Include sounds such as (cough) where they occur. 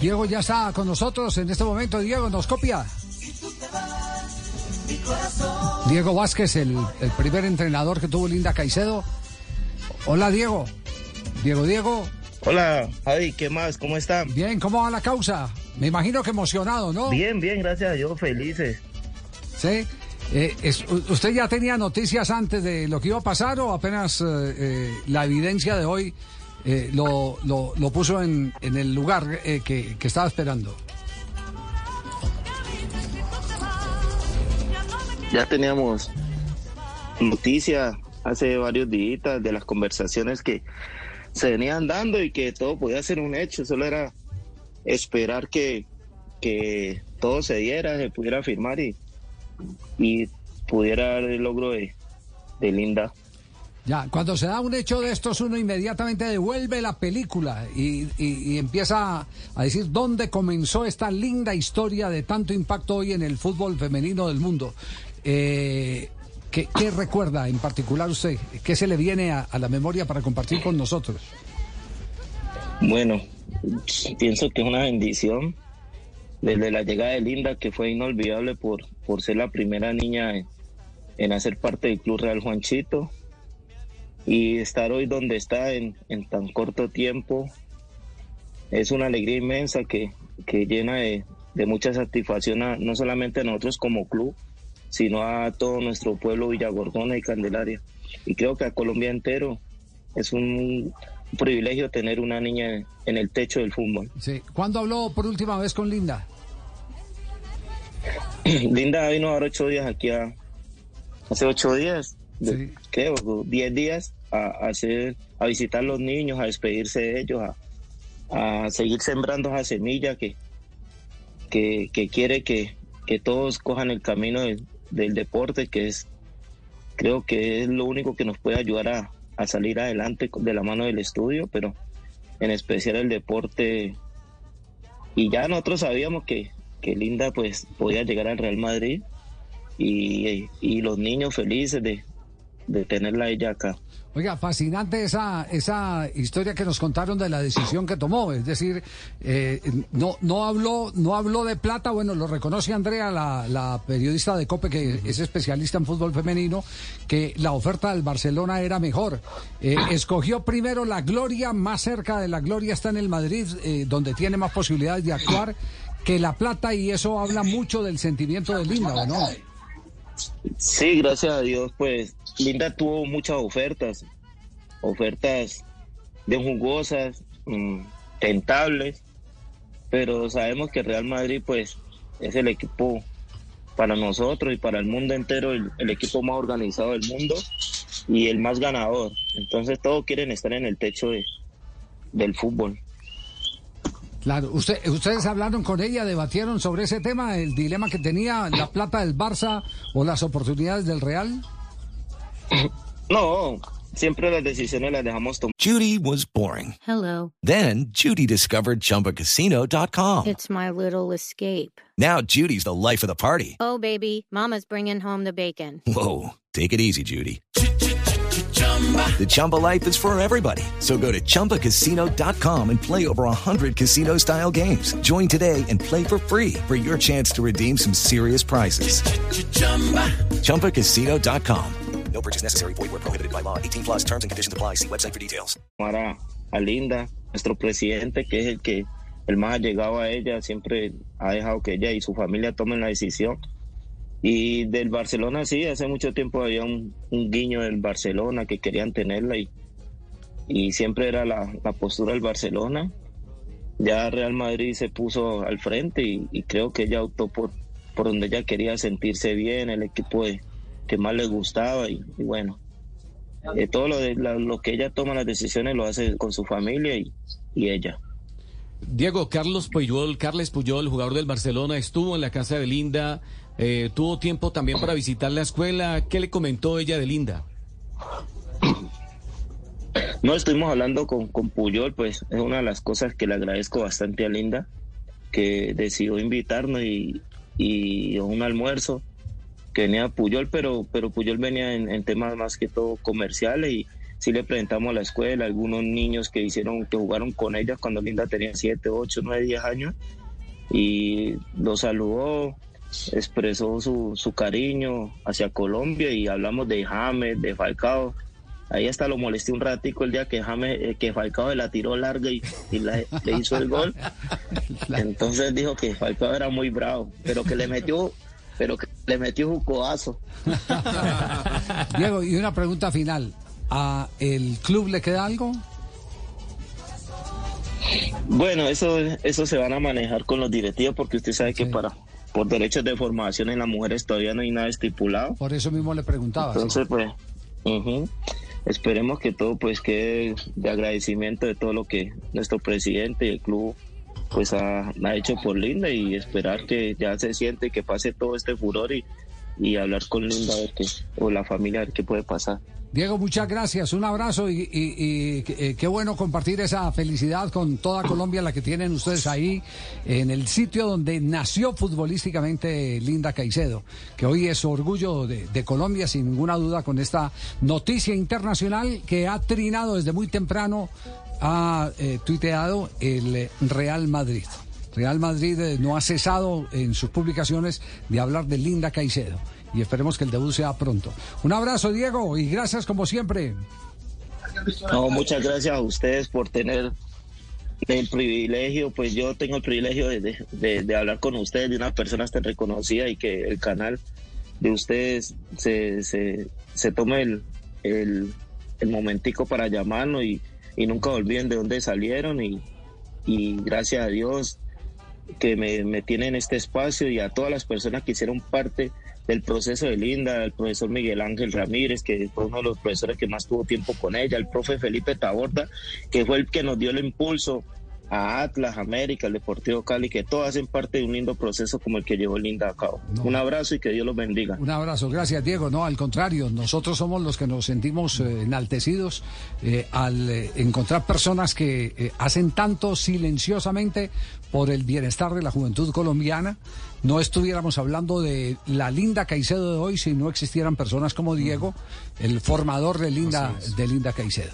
Diego ya está con nosotros en este momento. Diego, ¿nos copia? Diego Vázquez, el, el primer entrenador que tuvo Linda Caicedo. Hola, Diego. Diego, Diego. Hola, Javi, ¿qué más? ¿Cómo están? Bien, ¿cómo va la causa? Me imagino que emocionado, ¿no? Bien, bien, gracias a Dios, felices. Sí. Eh, es- ¿Usted ya tenía noticias antes de lo que iba a pasar o apenas eh, eh, la evidencia de hoy eh, lo, lo- lo puso en, en el lugar eh, que, que estaba esperando? Ya teníamos noticias hace varios días de las conversaciones que se venían dando y que todo podía ser un hecho, solo era esperar que, que todo se diera, se pudiera firmar y, y pudiera dar el logro de, de Linda. Ya, cuando se da un hecho de estos, uno inmediatamente devuelve la película y, y- empieza a decir dónde comenzó esta linda historia de tanto impacto hoy en el fútbol femenino del mundo. Eh, ¿qué, qué recuerda en particular usted? ¿Qué se le viene a, a la memoria para compartir con nosotros? Bueno, pienso que es una bendición desde la llegada de Linda, que fue inolvidable por, por ser la primera niña en, en hacer parte del Club Real Juanchito y estar hoy donde está en, en tan corto tiempo. Es una alegría inmensa que, que llena de, de mucha satisfacción a- no solamente a nosotros como club, sino a todo nuestro pueblo Villagordona y Candelaria. Y creo que a Colombia entero es un privilegio tener una niña en el techo del fútbol. Sí. ¿Cuándo habló por última vez con Linda? (clears throat) Linda vino ahora ocho días aquí a, hace ocho días, de- Sí. creo, diez días, a, a hacer, a visitar a los niños, a despedirse de ellos, a, a seguir sembrando esa semilla que, que, que quiere que, que todos cojan el camino del, del deporte, que es, creo que es lo único que nos puede ayudar a, a salir adelante de la mano del estudio, pero en especial el deporte. Y ya nosotros sabíamos que, que Linda pues podía llegar al Real Madrid y, y los niños felices de, de tenerla ella acá. Oiga, fascinante esa, esa historia que nos contaron de la decisión que tomó. Es decir, eh, no, no, habló, no habló de plata, bueno, lo reconoce Andrea, la, la periodista de COPE, que es especialista en fútbol femenino, que la oferta del Barcelona era mejor. Eh, escogió primero la gloria, más cerca de la gloria está en el Madrid, eh, donde tiene más posibilidades de actuar que la plata, y eso habla mucho del sentimiento de Linda, ¿o no? Sí, gracias a Dios, pues Linda tuvo muchas ofertas, ofertas de jugosas, mm, tentables, pero sabemos que Real Madrid pues es el equipo para nosotros y para el mundo entero, el, equipo más organizado del mundo y el más ganador. Entonces todos quieren estar en el techo de- del fútbol. Claro, usted, ustedes hablaron con ella, debatieron sobre ese tema, el dilema que tenía la plata del Barça o las oportunidades del Real. No, siempre las decisiones las dejamos tomar. Judy was boring. Hello. Then Judy discovered ChumbaCasino.com. It's my little escape. Now Judy's the life of the party. Oh, baby, Mama's bringing home the bacon. Whoa, take it easy, Judy. The Chumba life is for everybody. So go to ChumbaCasino.com and play over 100 casino style games. Join today and play for free for your chance to redeem some serious prizes. ChumbaCasino.com. No purchase necessary. Void where prohibited by law. 18 plus terms and conditions apply. See website for details. a, a Linda, nuestro presidente, que es el que el más allegado a ella, siempre ha dejado que ella y su familia tomen la decisión. Y del Barcelona, sí, hace mucho tiempo había un, guiño del Barcelona que querían tenerla y, y siempre era la, la postura del Barcelona. Ya Real Madrid se puso al frente y, creo que ella optó por, por donde ella quería sentirse bien, el equipo que más le gustaba y, bueno, eh, todo lo, de, lo que ella toma las decisiones lo hace con su familia y, y ella. Diego, Carlos Puyol, Carles Puyol, jugador del Barcelona, estuvo en la casa de Linda, eh, tuvo tiempo también para visitar la escuela. ¿Qué le comentó ella de Linda? No, estuvimos hablando con, Puyol, pues es una de las cosas que le agradezco bastante a Linda, que decidió invitarnos y, y un almuerzo que venía Puyol, pero, pero Puyol venía en, en temas más que todo comerciales y sí le presentamos a la escuela algunos niños que hicieron, que jugaron con ella cuando Linda tenía 7, 8, 9, 10 años y los saludó, expresó su, su cariño hacia Colombia y hablamos de James, de Falcao. Ahí hasta lo molesté un ratico el día que James, eh, que Falcao la tiró larga y, y la- le hizo el gol. (laughs) Entonces dijo que Falcao era muy bravo, pero que le metió, pero que le metió un codazo. Diego, y una pregunta final. ¿A el club le queda algo? Bueno, eso, eso se van a manejar con los directivos porque usted sabe que para por derechos de formación en las mujeres todavía no hay nada estipulado. Por eso mismo le preguntaba. sí. Entonces, pues, esperemos que todo pues quede de agradecimiento de todo lo que nuestro presidente y el club pues ha, ha hecho por Linda y esperar que ya se siente que pase todo este furor y, y hablar con Linda qué, o la familia a ver qué puede pasar. Diego, muchas gracias. Un abrazo y, eh, qué bueno compartir esa felicidad con toda Colombia, la que tienen ustedes ahí en el sitio donde nació futbolísticamente Linda Caicedo, que hoy es orgullo de, Colombia, sin ninguna duda, con esta noticia internacional que ha trinado desde muy temprano, ha eh, tuiteado el Real Madrid. Real Madrid eh, no ha cesado en sus publicaciones de hablar de Linda Caicedo. Y esperemos que el debut sea pronto. Un abrazo, Diego, y gracias como siempre. No, muchas gracias a ustedes por tener el privilegio, pues yo tengo el privilegio de, de- hablar con ustedes, de unas personas tan reconocidas y que el canal de ustedes se, se, se tome el, el, el momentico para llamarnos y, y nunca olviden de dónde salieron y, y gracias a Dios que me, me tiene en este espacio y a todas las personas que hicieron parte del proceso de Linda, el profesor Miguel Ángel Ramírez, que fue uno de los profesores que más tuvo tiempo con ella, el profe Felipe Taborda, que fue el que nos dio el impulso a Atlas, América, el Deportivo Cali, que todos hacen parte de un lindo proceso como el que llevó Linda a cabo. Un abrazo y que Dios los bendiga. Un abrazo, gracias Diego. No, al contrario, nosotros somos los que nos sentimos eh, enaltecidos eh, al eh, encontrar personas que hacen tanto silenciosamente por el bienestar de la juventud colombiana. No estuviéramos hablando de la Linda Caicedo de hoy si no existieran personas como Diego, el formador de Linda, de Linda Caicedo.